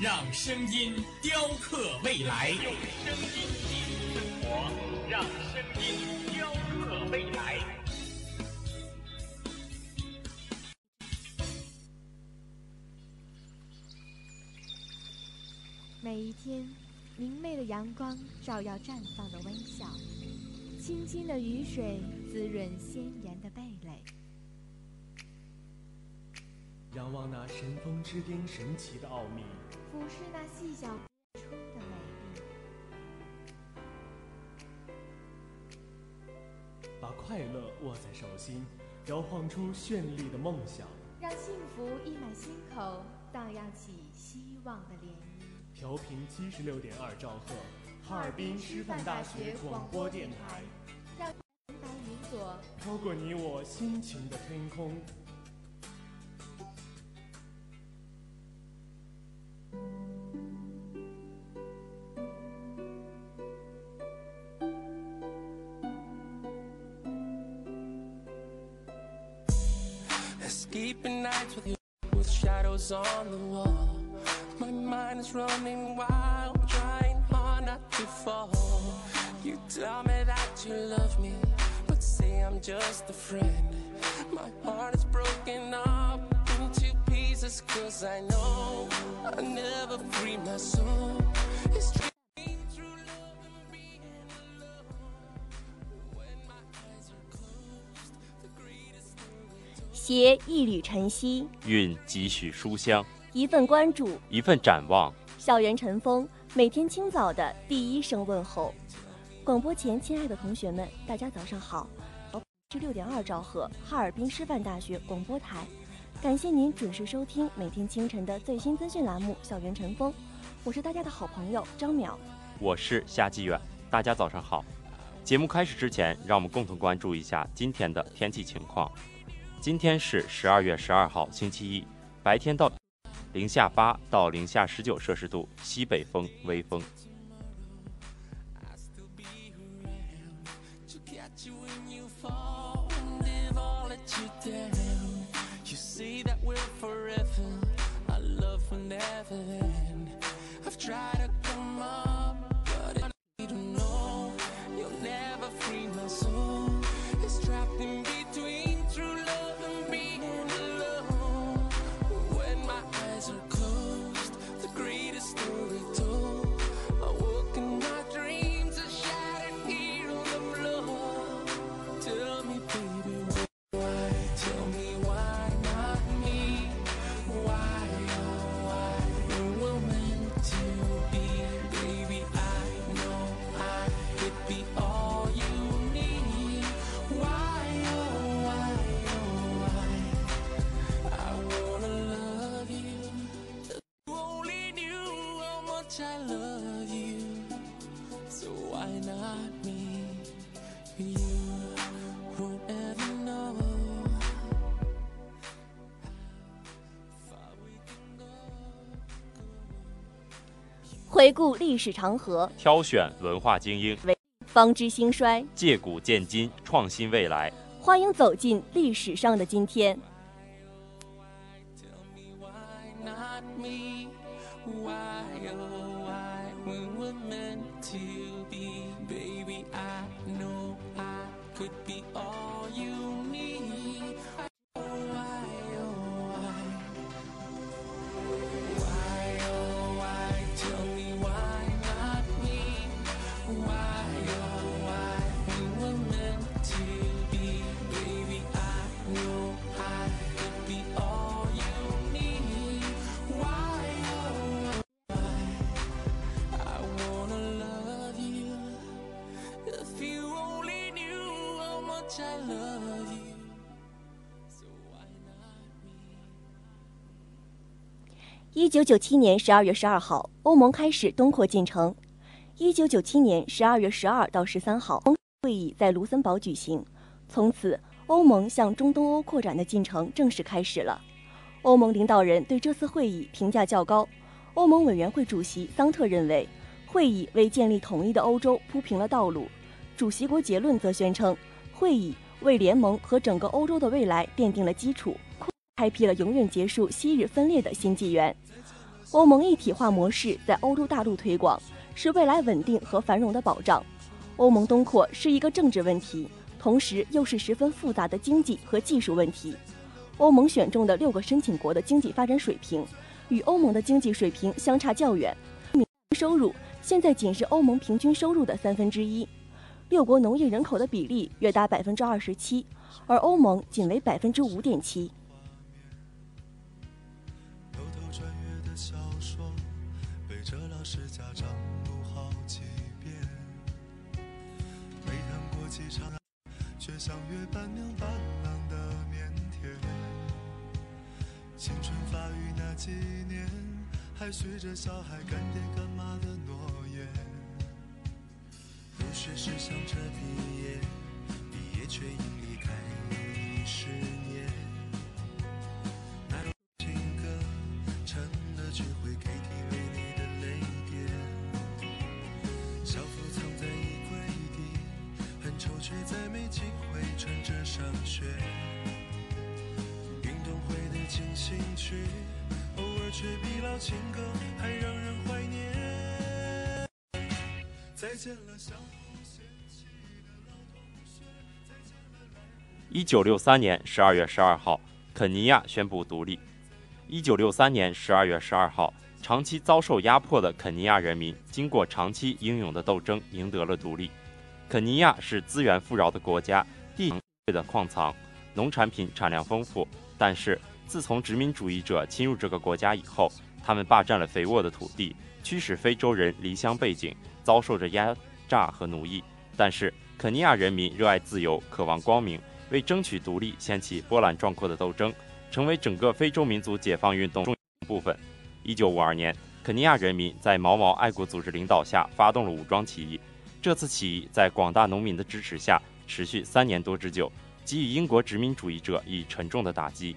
让声音雕刻未来。用声音记录生活，让声音雕刻未来。每一天，明媚的阳光照耀绽放的微笑，清清的雨水滋润鲜艳的蓓蕾。仰望那神峰之巅神奇的奥秘，俯视那细小出的美丽，把快乐握在手心，摇晃出绚丽的梦想，让幸福溢满心口，荡漾起希望的涟漪。调频七十六点二兆赫，哈尔滨师范大学广播电台，让云白云朵飘过你我心情的天空。You tell me that you love me, but say I'm just a friend. My heart is broken up into pieces, cause I know I never free my soul. It's dreaming through love and being alone. When my eyes are closed, the greatest thing we do. 携一缕晨曦，蕴几许书香，一份关注，一份展望。校园晨风，每天清早的第一声问候。广播前，亲爱的同学们，大家早上好。是六点二兆赫，哈尔滨师范大学广播台，感谢您准时收听每天清晨的最新资讯栏目《校园晨风》，我是大家的好朋友张淼。我是夏季远，大家早上好。节目开始之前，让我们共同关注一下今天的天气情况。今天是十二月十二号，星期一，白天到零下八到零下十九摄氏度，西北风微风。回顾历史长河，挑选文化精英，方知兴衰，借古鉴今，创新未来。欢迎走进历史上的今天。一九九七年十二月十二号，欧盟开始东扩进程。一九九七年十二月十二到十三号，会议在卢森堡举行。从此，欧盟向中东欧扩展的进程正式开始了。欧盟领导人对这次会议评价较高。欧盟委员会主席桑特认为，会议为建立统一的欧洲铺平了道路。主席国结论则宣称，会议为联盟和整个欧洲的未来奠定了基础，开辟了永远结束昔日分裂的新纪元。欧盟一体化模式在欧洲大陆推广，是未来稳定和繁荣的保障。欧盟东扩是一个政治问题，同时又是十分复杂的经济和技术问题。欧盟选中的六个申请国的经济发展水平，与欧盟的经济水平相差较远。收入现在仅是欧盟平均收入的三分之一。六国农业人口的比例约达百分之二十七，而欧盟仅为百分之五点七。月伴娘伴郎的腼腆，青春发育那几年，还许着小孩干爹干妈的诺言。入学时想着毕业，毕业却因离开又十年。的进行曲，偶尔却比老情歌还让人怀念。再见了，相。一九六三年十二月十二号，肯尼亚宣布独立。一九六三年十二月十二号，长期遭受压迫的肯尼亚人民经过长期英勇的斗争，赢得了独立。肯尼亚是资源富饶的国家，地的矿藏，农产品产量丰富。但是，自从殖民主义者侵入这个国家以后，他们霸占了肥沃的土地，驱使非洲人离乡背井，遭受着压榨和奴役。但是，肯尼亚人民热爱自由，渴望光明，为争取独立掀起波澜壮阔的斗争，成为整个非洲民族解放运动重要部分。一九五二年，肯尼亚人民在毛毛爱国组织领导下发动了武装起义。这次起义在广大农民的支持下，持续三年多之久，给予英国殖民主义者以沉重的打击。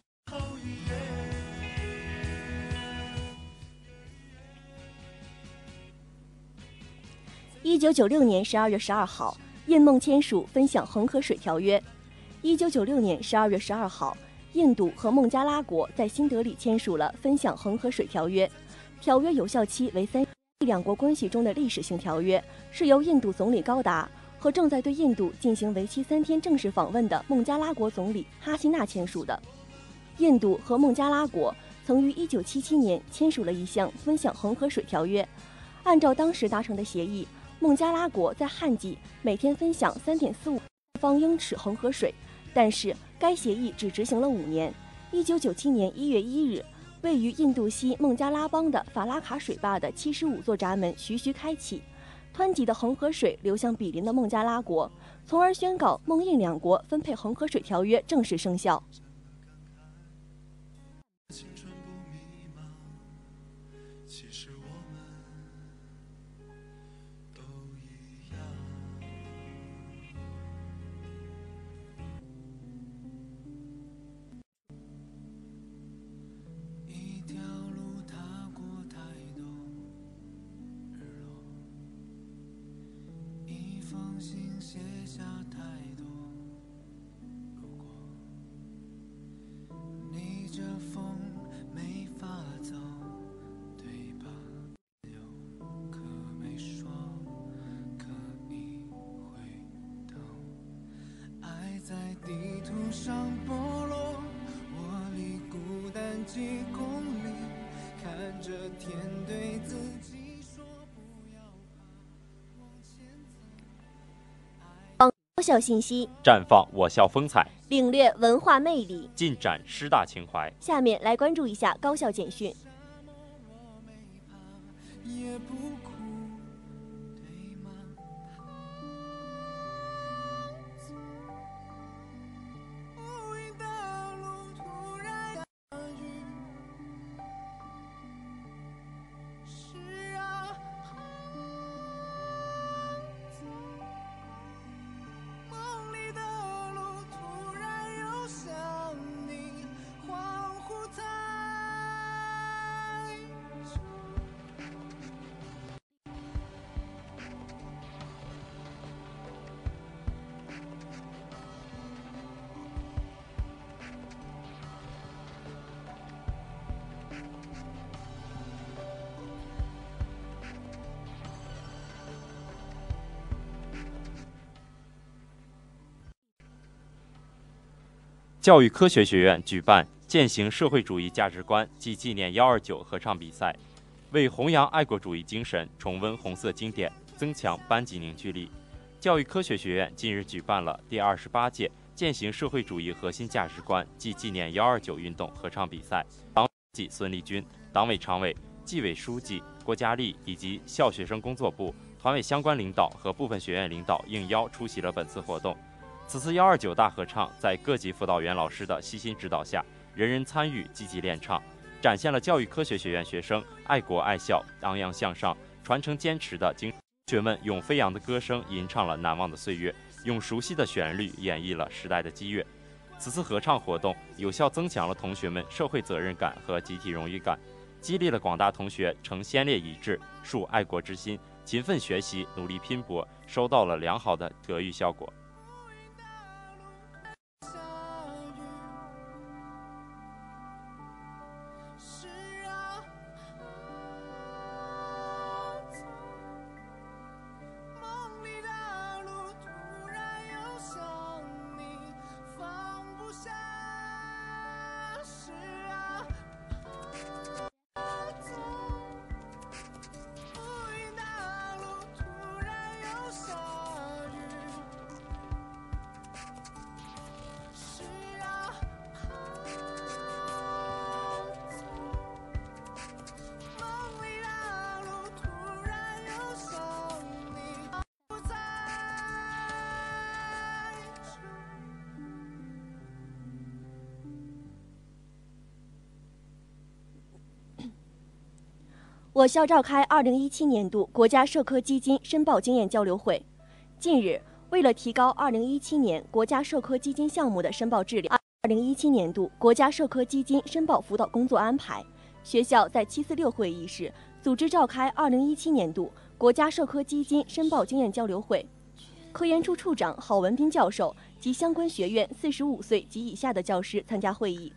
九九六年十二月十二号，印孟签署分享恒河水条约。一九九六年十二月十二号，印度和孟加拉国在新德里签署了分享恒河水条约。条约有效期为三，两国关系中的历史性条约，是由印度总理高达和正在对印度进行为期三天正式访问的孟加拉国总理哈希纳签署的。印度和孟加拉国曾于一九七七年签署了一项分享恒河水条约，按照当时达成的协议。孟加拉国在旱季每天分享三点四五方英尺恒河水，但是该协议只执行了五年。一九九七年一月一日，位于印度西孟加拉邦的法拉卡水坝的七十五座闸门徐徐开启，湍急的恒河水流向毗邻的孟加拉国，从而宣告孟印两国分配恒河水条约正式生效。天对自己说不要怕，往前走。高校信息，绽放我校风采，领略文化魅力。尽展师大情怀。下面来关注一下高校简讯。教育科学学院举办践行社会主义价值观暨纪念幺二九合唱比赛，为弘扬爱国主义精神、重温红色经典、增强班级凝聚力，教育科学学院近日举办了第二十八届践行社会主义核心价值观暨纪念幺二九运动合唱比赛。党委书记孙立军、党委常委、纪委书记郭佳丽以及校学生工作部、团委相关领导和部分学院领导应邀出席了本次活动。此次幺二九大合唱在各级辅导员老师的悉心指导下，人人参与，积极练唱，展现了教育科学学院学生爱国爱校、昂扬向上、传承坚持的精神。同学们用飞扬的歌声吟唱了难忘的岁月，用熟悉的旋律演绎了时代的激越。此次合唱活动有效增强了同学们社会责任感和集体荣誉感，激励了广大同学承先烈遗志、树爱国之心，勤奋学习、努力拼搏，收到了良好的德育效果。我校召开2017年度国家社科基金申报经验交流会。近日，为了提高2017年国家社科基金项目的申报质量，2017年度国家社科基金申报辅导工作安排，学校在746会议室组织召开2017年度国家社科基金申报经验交流会。科研处处长郝文斌教授及相关学院45岁及以下的教师参加会议。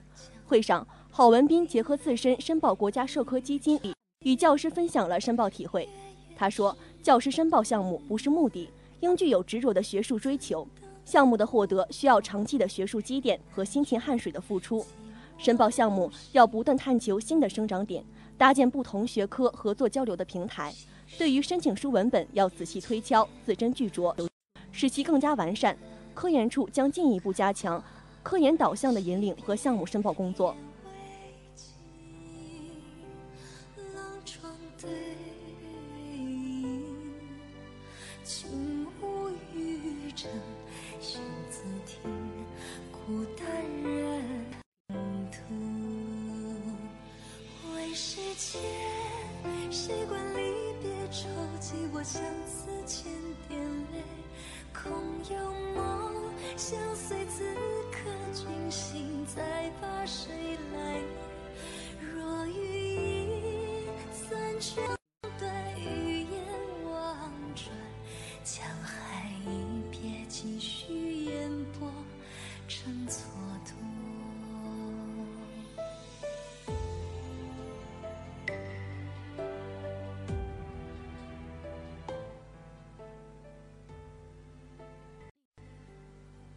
会上，郝文斌结合自身申报国家社科基金，与教师分享了申报体会。他说，教师申报项目不是目的，应具有执着的学术追求。项目的获得需要长期的学术积淀和辛勤汗水的付出。申报项目要不断探求新的生长点，搭建不同学科合作交流的平台。对于申请书文本要仔细推敲，字斟句酌，使其更加完善。科研处将进一步加强科研导向的引领和项目申报工作。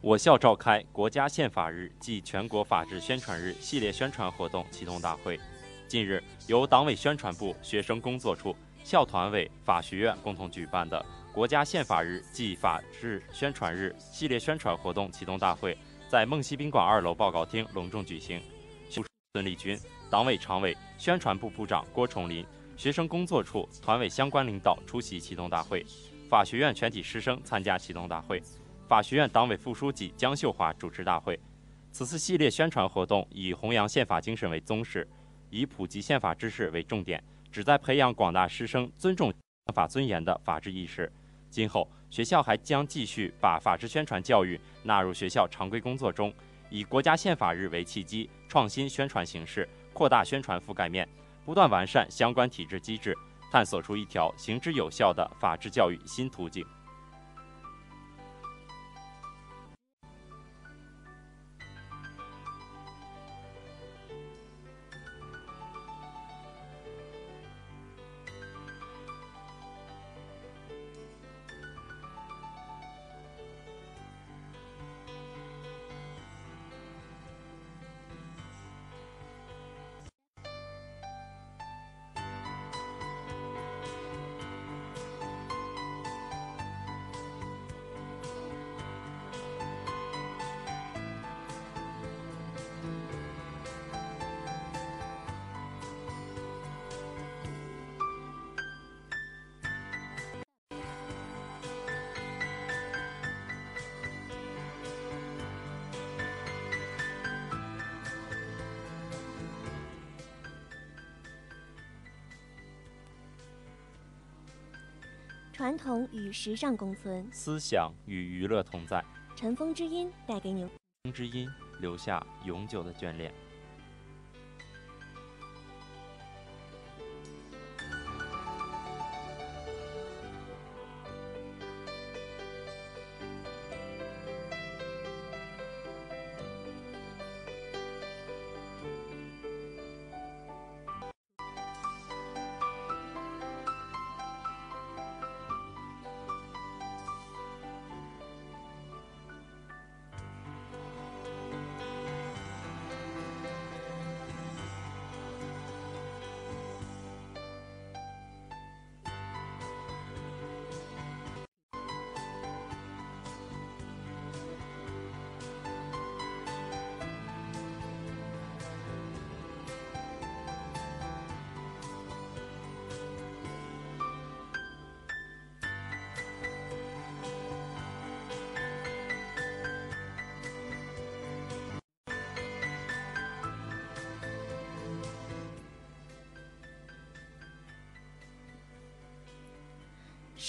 我校召开国家宪法日暨全国法制宣传日系列宣传活动启动大会。近日，由党委宣传部、学生工作处、校团委、法学院共同举办的国家宪法日暨法制宣传日系列宣传活动启动大会在梦溪宾馆二楼报告厅隆重举行。孙立军、党委常委、宣传部部长郭崇林、学生工作处团委相关领导出席启动大会，法学院全体师生参加启动大会。法学院党委副书记江秀华主持大会。此次系列宣传活动以弘扬宪法精神为宗旨，以普及宪法知识为重点，旨在培养广大师生尊重宪法尊严的法治意识。今后，学校还将继续把法治宣传教育纳入学校常规工作中，以国家宪法日为契机，创新宣传形式，扩大宣传覆盖面，不断完善相关体制机制，探索出一条行之有效的法治教育新途径。传统与时尚共存，思想与娱乐同在。尘封之音带给你之音，留下永久的眷恋。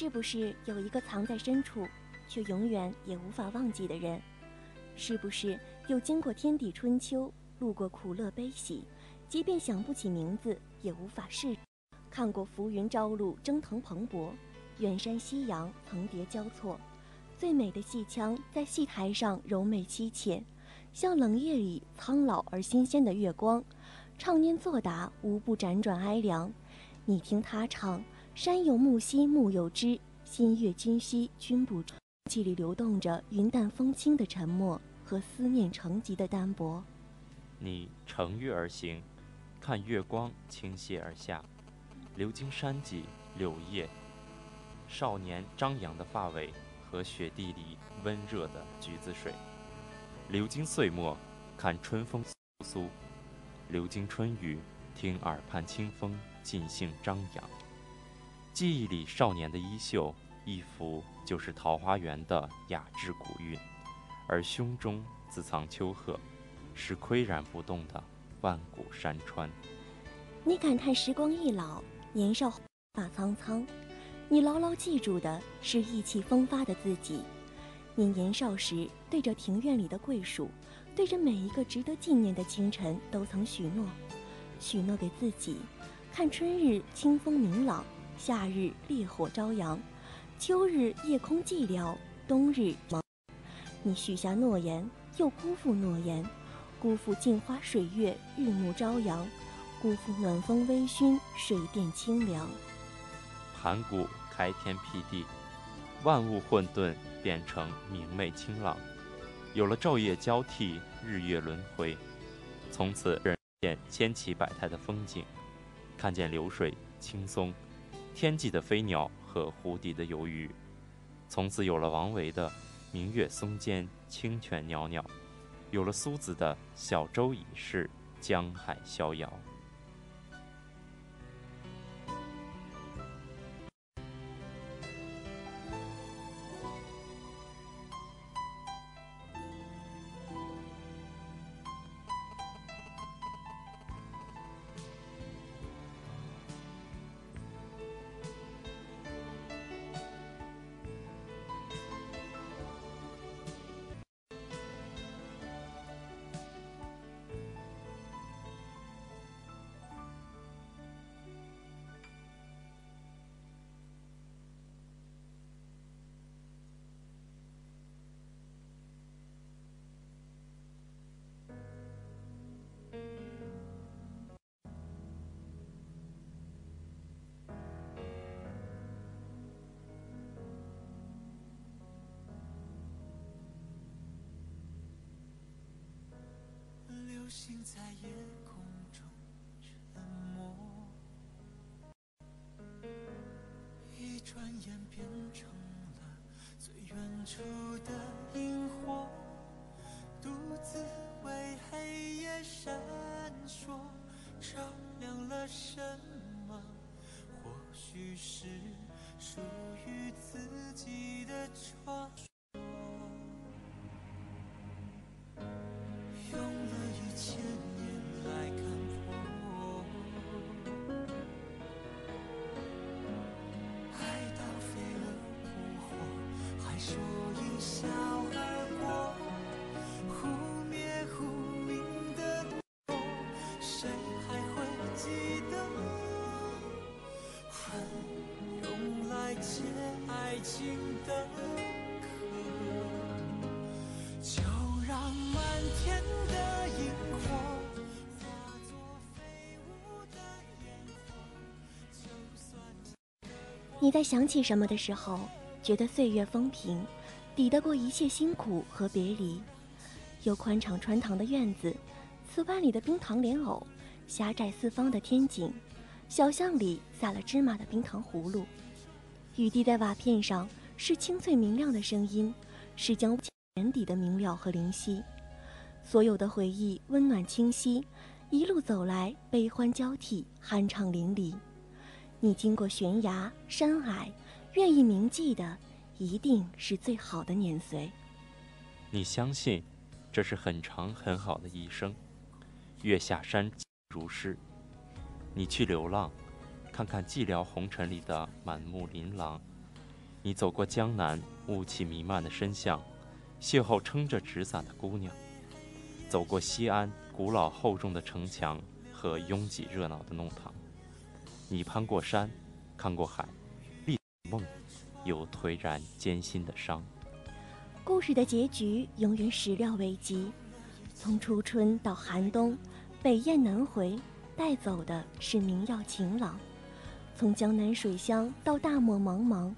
是不是有一个藏在深处，却永远也无法忘记的人？是不是又经过天地春秋，路过苦乐悲喜，即便想不起名字也无法释？看过浮云朝露，蒸腾蓬勃，远山夕阳层叠交错，最美的戏腔在戏台上柔媚凄切，像冷夜里苍老而新鲜的月光，唱念作答无不辗转哀凉。你听他唱。山有木兮木有枝，心悦君兮君不知。气里流动着云淡风轻的沉默和思念成疾的单薄。你乘月而行，看月光倾泻而下，流经山脊柳叶，少年张扬的发尾和雪地里温热的橘子水，流经岁末，看春风苏苏，流经春雨，听耳畔清风尽兴张扬。记忆里少年的衣袖，一幅就是桃花源的雅致古韵，而胸中自藏丘壑，是岿然不动的万古山川。你感叹时光易老，年少发苍苍，你牢牢记住的是意气风发的自己。你年少时对着庭院里的桂树，对着每一个值得纪念的清晨，都曾许诺，许诺给自己，看春日清风明朗。夏日烈火朝阳，秋日夜空寂寥，冬日茫。你许下诺言，又辜负诺言，辜负镜花水月，日暮朝阳，辜负暖风微醺，水殿清凉。盘古开天辟地，万物混沌变成明媚清朗，有了昼夜交替、日月轮回，从此人见千奇百态的风景，看见流水青松、天际的飞鸟和湖底的游鱼。从此有了王维的“明月松间清泉袅袅”，有了苏子的“小舟已逝，江海逍遥”。流星在夜空中沉默，一转眼变成了最远处的萤火，独自为黑夜闪烁，照亮了什么？或许是属于自己的传你在想起什么的时候，觉得岁月风平，抵得过一切辛苦和别离？有宽敞穿堂的院子，瓷碗里的冰糖莲藕，狭窄四方的天井，小巷里撒了芝麻的冰糖葫芦，雨滴在瓦片上是清脆明亮的声音，是将眼底的明了和灵犀。所有的回忆温暖清晰，一路走来悲欢交替，酣畅淋漓。你经过悬崖山海，愿意铭记的，一定是最好的年岁。你相信，这是很长很好的一生。月下山如诗，你去流浪，看看寂寥红尘里的满目琳琅。你走过江南雾气弥漫的深巷，邂逅撑着纸伞的姑娘；走过西安古老厚重的城墙和拥挤热闹的弄堂。你攀过山，看过海，历梦，有颓然艰辛的伤。故事的结局永远始料未及，从初春到寒冬，北雁南回，带走的是明耀晴朗；从江南水乡到大漠茫茫，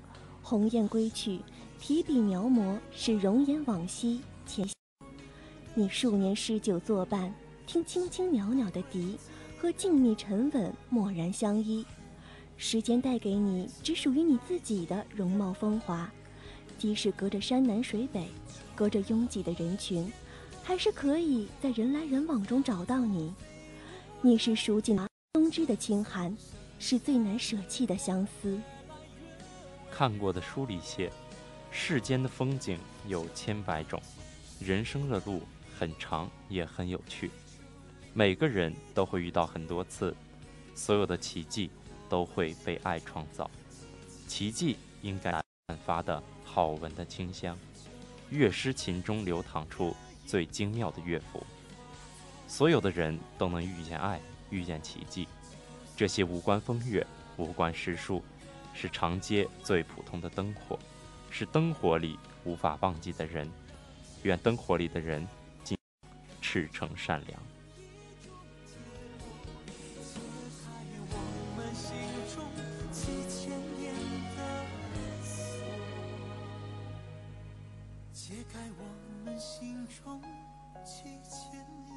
鸿雁归去，提笔描摹是容颜往昔前。你数年诗酒作伴，听轻轻袅袅的笛，和静谧沉稳默然相依。时间带给你只属于你自己的容貌风华。即使隔着山南水北，隔着拥挤的人群，还是可以在人来人往中找到你。你是数尽冬之的清寒，是最难舍弃的相思。看过的书里写，世间的风景有千百种，人生的路很长也很有趣。每个人都会遇到很多次，所有的奇迹都会被爱创造。奇迹应该散发的。好闻的清香，乐师琴中流淌出最精妙的乐符。所有的人都能遇见爱，遇见奇迹。这些无关风月，无关诗书，是长街最普通的灯火，是灯火里无法忘记的人。愿灯火里的人，尽赤诚善良。重启千年。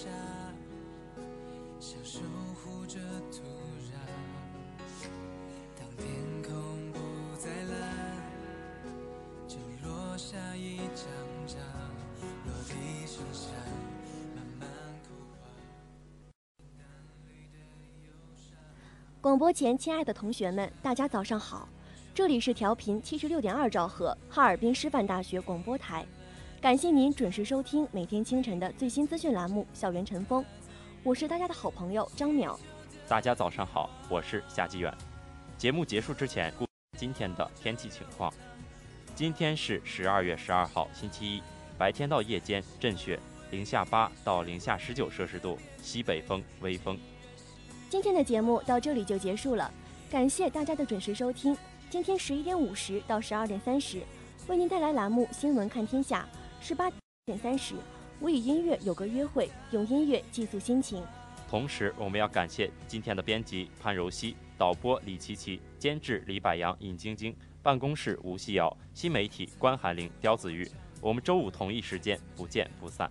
下，想守护着土壤。当天空不再蓝，就落下一张张落地生香，慢慢枯黄。广播前，亲爱的同学们，大家早上好，这里是调频七十六点二兆赫哈尔滨师范大学广播台，感谢您准时收听每天清晨的最新资讯栏目《校园晨风》，我是大家的好朋友张淼。大家早上好，我是夏继远。节目结束之前，顾今天的天气情况。今天是十二月十二号，星期一，白天到夜间阵雪，零下八到零下十九摄氏度，西北风微风。今天的节目到这里就结束了，感谢大家的准时收听。今天十一点五十到十二点三十，为您带来栏目《新闻看天下》；十八点三十，我与音乐有个约会，用音乐寄宿心情。同时，我们要感谢今天的编辑潘柔熙、导播李琪琪、监制李柏阳、尹晶晶、办公室吴细瑶、新媒体关寒玲、刁子玉。我们周五同一时间不见不散。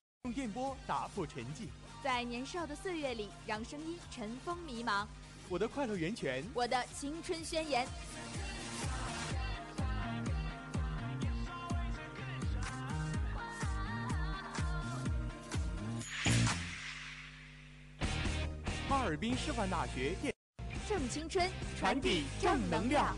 电波打破沉寂。在年少的岁月里，让声音尘封迷茫。我的快乐源泉，我的青春宣言。哈尔滨师范大学电正青春，传递正能量。